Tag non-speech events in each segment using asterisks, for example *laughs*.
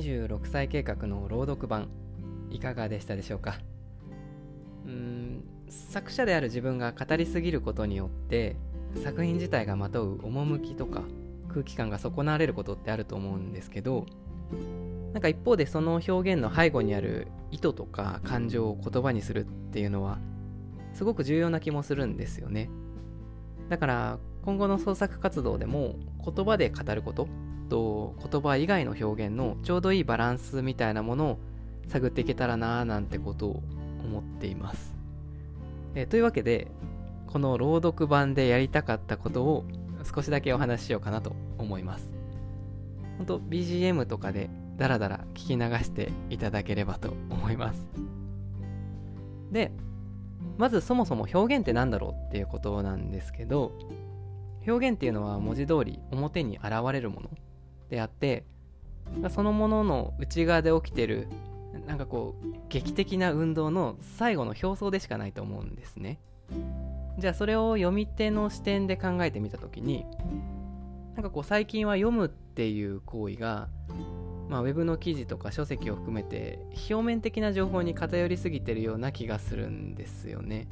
26歳計画の朗読版いかがでしたでしょうか？うーん作者である自分が語りすぎることによって作品自体がまとう趣とか空気感が損なわれることってあると思うんですけどなんか一方でその表現の背後にある意図とか感情を言葉にするっていうのはすごく重要な気もするんですよね。だから今後の創作活動でも言葉で語ることと言葉以外の表現のちょうどいいバランスみたいなものを探っていけたらなーなんてことを思っています、えーというわけでこの朗読版でやりたかったことを少しだけお話ししようかなと思います。本当 BGM とかでダラダラ聞き流していただければと思います。でまずそもそも表現って何だろうっていうことなんですけど表現っていうのは文字通り表に現れるもの。であってそのものの内側で起きてるなんかこう劇的な運動の最後の表層でしかないと思うんですね。じゃあそれを読み手の視点で考えてみた時になんかこう最近は読むっていう行為がまあ、ウェブの記事とか書籍を含めて表面的な情報に偏りすぎてるような気がするんですよね。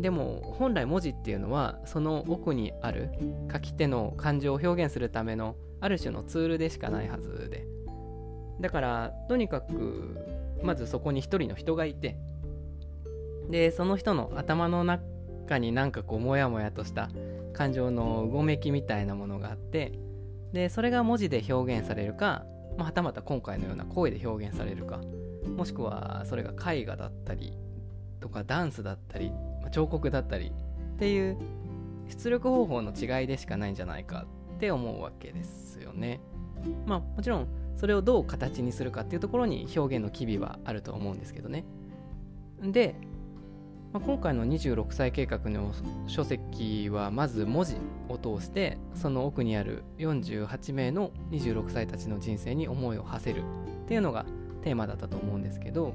でも本来文字っていうのはその奥にある書き手の感情を表現するためのある種のツールでしかないはずで。だからとにかくまずそこに一人の人がいて。でその人の頭の中になんかこうモヤモヤとした感情のうごめきみたいなものがあって。でそれが文字で表現されるか、まあ、はたまた今回のような声で表現されるか。もしくはそれが絵画だったりとかダンスだったり、彫刻だったりっていう出力方法の違いでしかないんじゃないかって思うわけですよね。まあもちろんそれをどう形にするかっていうところに表現の機微はあると思うんですけどね。で、まあ、今回の26歳計画の書籍はまず文字を通してその奥にある48名の26歳たちの人生に思いを馳せるっていうのがテーマだったと思うんですけど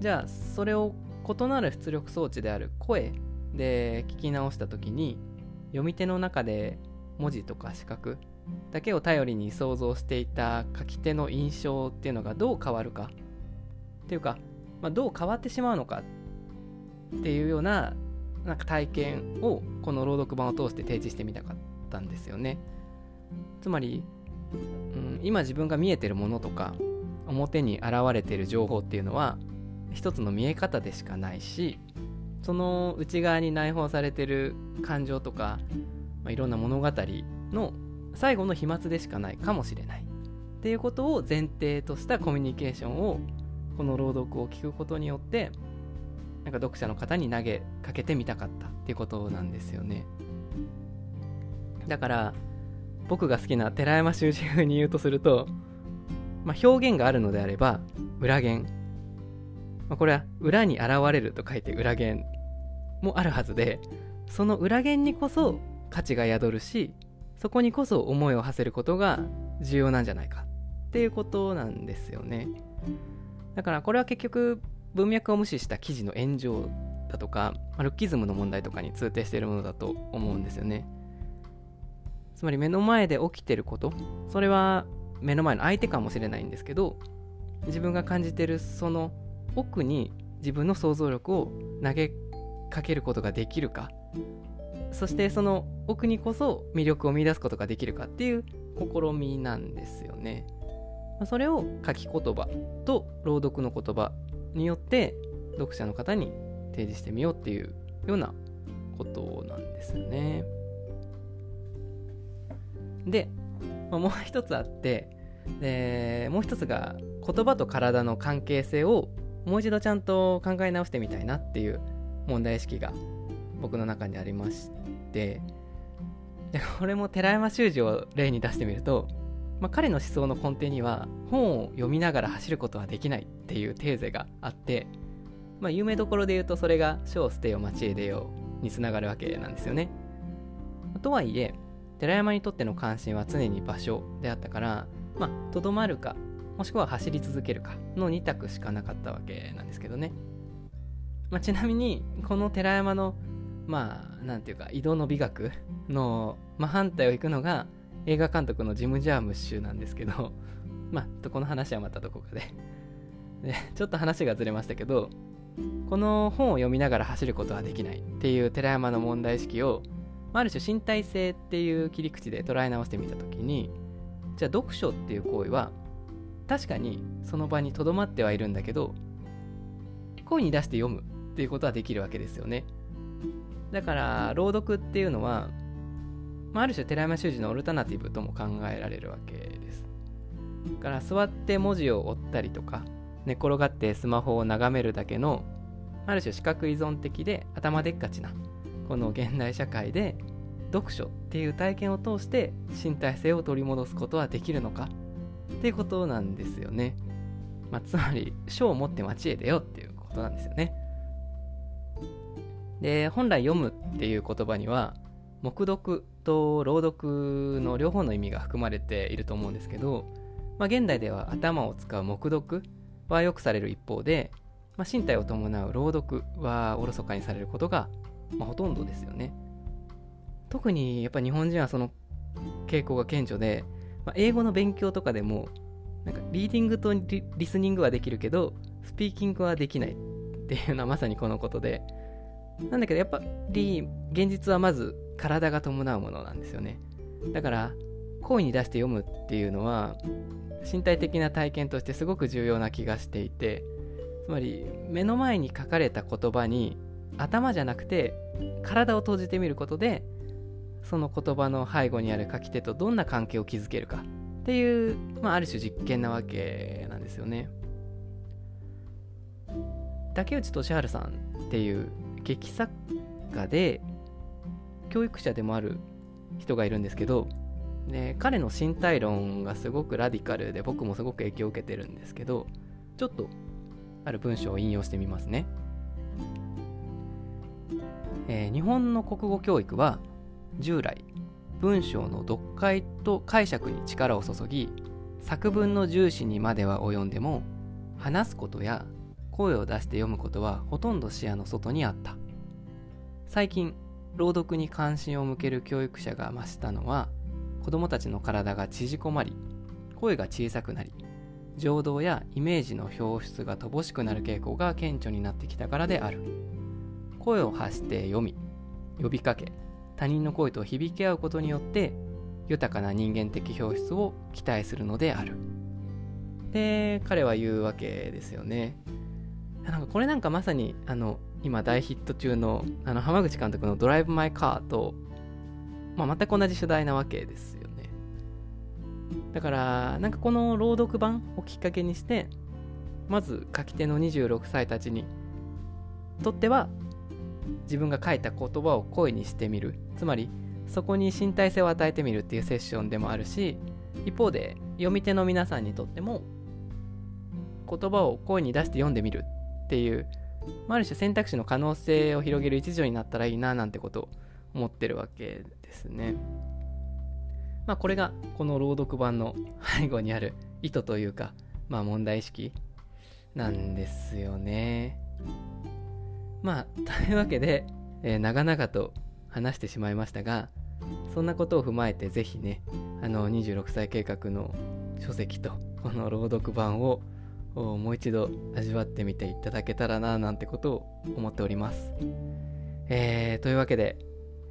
じゃあそれを異なる出力装置である声で聞き直した時に読み手の中で文字とか視覚だけを頼りに想像していた書き手の印象っていうのがどう変わるかっていうか、まあ、どう変わってしまうのかっていうようななんか体験をこの朗読版を通して提示してみたかったんですよね。つまり、うん、今自分が見えてるものとか表に現れてる情報っていうのは一つの見え方でしかないしその内側に内包されてる感情とか、まあ、いろんな物語の最後の飛沫でしかないかもしれない。っていうことを前提としたコミュニケーションをこの朗読を聞くことによってなんか読者の方に投げかけてみたかったっていうことなんですよね。だから僕が好きな寺山修司風に言うとすると、まあ、表現があるのであれば裏言、まあ、これは裏に現れると書いて裏言もあるはずでその裏言にこそ価値が宿るしそこにこそ思いを馳せることが重要なんじゃないかっていうことなんですよねだからこれは結局文脈を無視した記事の炎上だとか、ルッキズムの問題とかに通底しているものだと思うんですよね。つまり目の前で起きてること、それは目の前の相手かもしれないんですけど、自分が感じてるその奥に自分の想像力を投げかけることができるか、そしてその奥にこそ魅力を見出すことができるかっていう試みなんですよね。それを書き言葉と朗読の言葉によって読者の方に提示してみようっていうようなことなんですよね。で、まあ、もう一つあってでもう一つが言葉と体の関係性をもう一度ちゃんと考え直してみたいなっていう問題意識が僕の中にありましてでこれも寺山修司を例に出してみるとまあ、彼の思想の根底には本を読みながら走ることはできないっていうテーゼがあって、まあ、有名どころで言うとそれが「書を捨てよ町へ出よう」につながるわけなんですよね。とはいえ寺山にとっての関心は常に場所であったからまあとどまるかもしくは走り続けるかの2択しかなかったわけなんですけどね。まあ、ちなみにこの寺山のまあなんていうか移動の美学の真反対を行くのが映画監督のジム・ジャームッシュなんですけど *laughs* まあこの話はまたどこかで *laughs* でちょっと話がずれましたけどこの本を読みながら走ることはできないっていう寺山の問題意識をある種身体性っていう切り口で捉え直してみた時にじゃあ読書っていう行為は確かにその場にとどまってはいるんだけど声に出して読むっていうことはできるわけですよね。だから朗読っていうのは、まあ、ある種寺山修司のオルタナティブとも考えられるわけです。だから座って文字を追ったりとか寝転がってスマホを眺めるだけのある種視覚依存的で頭でっかちなこの現代社会で読書っていう体験を通して身体性を取り戻すことはできるのかっていうことなんですよね。まあ、つまり書を持って街へ出ようっていうことなんですよね。で本来読むっていう言葉には黙読と朗読の両方の意味が含まれていると思うんですけど、まあ、現代では頭を使う黙読はよくされる一方で、まあ、身体を伴う朗読はおろそかにされることが、まあ、ほとんどですよね。特にやっぱ日本人はその傾向が顕著で、まあ、英語の勉強とかでもなんかリーディングとリスニングはできるけどスピーキングはできないっていうのはまさにこのことで。なんだけどやっぱり現実はまず体が伴うものなんですよね。だから声に出して読むっていうのは身体的な体験としてすごく重要な気がしていてつまり目の前に書かれた言葉に頭じゃなくて体を閉じてみることでその言葉の背後にある書き手とどんな関係を築けるかっていう、まあ、ある種実験なわけなんですよね。竹内俊治さんっていう劇作家で教育者でもある人がいるんですけどで彼の身体論がすごくラディカルで僕もすごく影響を受けてるんですけどちょっとある文章を引用してみますね、えー、日本の国語教育は従来文章の読解と解釈に力を注ぎ作文の重視にまでは及んでも話すことや声を出して読むことはほとんど視野の外にあった。最近朗読に関心を向ける教育者が増したのは子どもたちの体が縮こまり声が小さくなり情動やイメージの表出が乏しくなる傾向が顕著になってきたからである。声を発して読み呼びかけ他人の声と響き合うことによって豊かな人間的表出を期待するのである。で彼は言うわけですよね。なんかこれなんかまさにあの今大ヒット中のあの浜口監督の「ドライブ・マイ・カーと」まあ、全く同じ主題なわけですよね。だからなんかこの朗読版をきっかけにしてまず書き手の26歳たちにとっては自分が書いた言葉を声にしてみるつまりそこに身体性を与えてみるっていうセッションでもあるし一方で読み手の皆さんにとっても言葉を声に出して読んでみるっていうまある種選択肢の可能性を広げる一助になったらいいななんてことを思ってるわけですね。まあこれがこの朗読版の背後にある意図というかまあ問題意識なんですよね。まあ、*laughs* というわけで、えー、長々と話してしまいましたが、そんなことを踏まえて、ぜひね、あの、26歳計画の書籍と、この朗読版をもう一度味わってみていただけたらな、なんてことを思っております。えー、というわけで、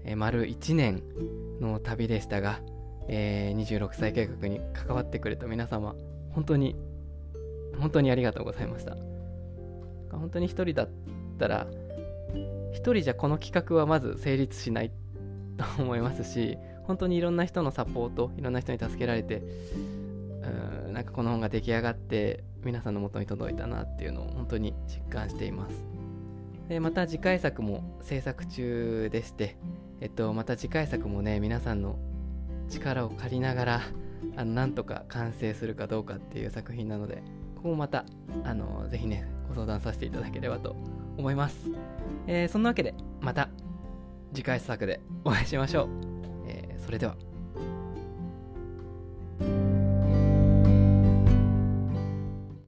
えー、丸1年の旅でしたが、えー、26歳計画に関わってくれた皆様、本当に、本当にありがとうございました。本当に一人だったら、一人じゃこの企画はまず成立しないと思いますし本当にいろんな人のサポートいろんな人に助けられてうんなんかこの本が出来上がって皆さんの元に届いたなっていうのを本当に実感しています。でまた次回作も制作中でしてえっとまた次回作もね皆さんの力を借りながらあのなんとか完成するかどうかっていう作品なのでここもまたあのぜひねご相談させていただければと思います。えー、そんなわけで、また次回作でお会いしましょう。えー、それでは。